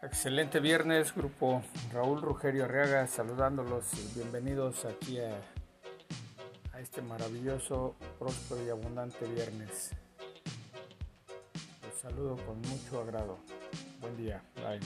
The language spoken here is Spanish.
Excelente viernes, grupo Raúl Rugerio Arriaga, saludándolos y bienvenidos aquí a, a este maravilloso, próspero y abundante viernes. Los saludo con mucho agrado. Buen día. Bye.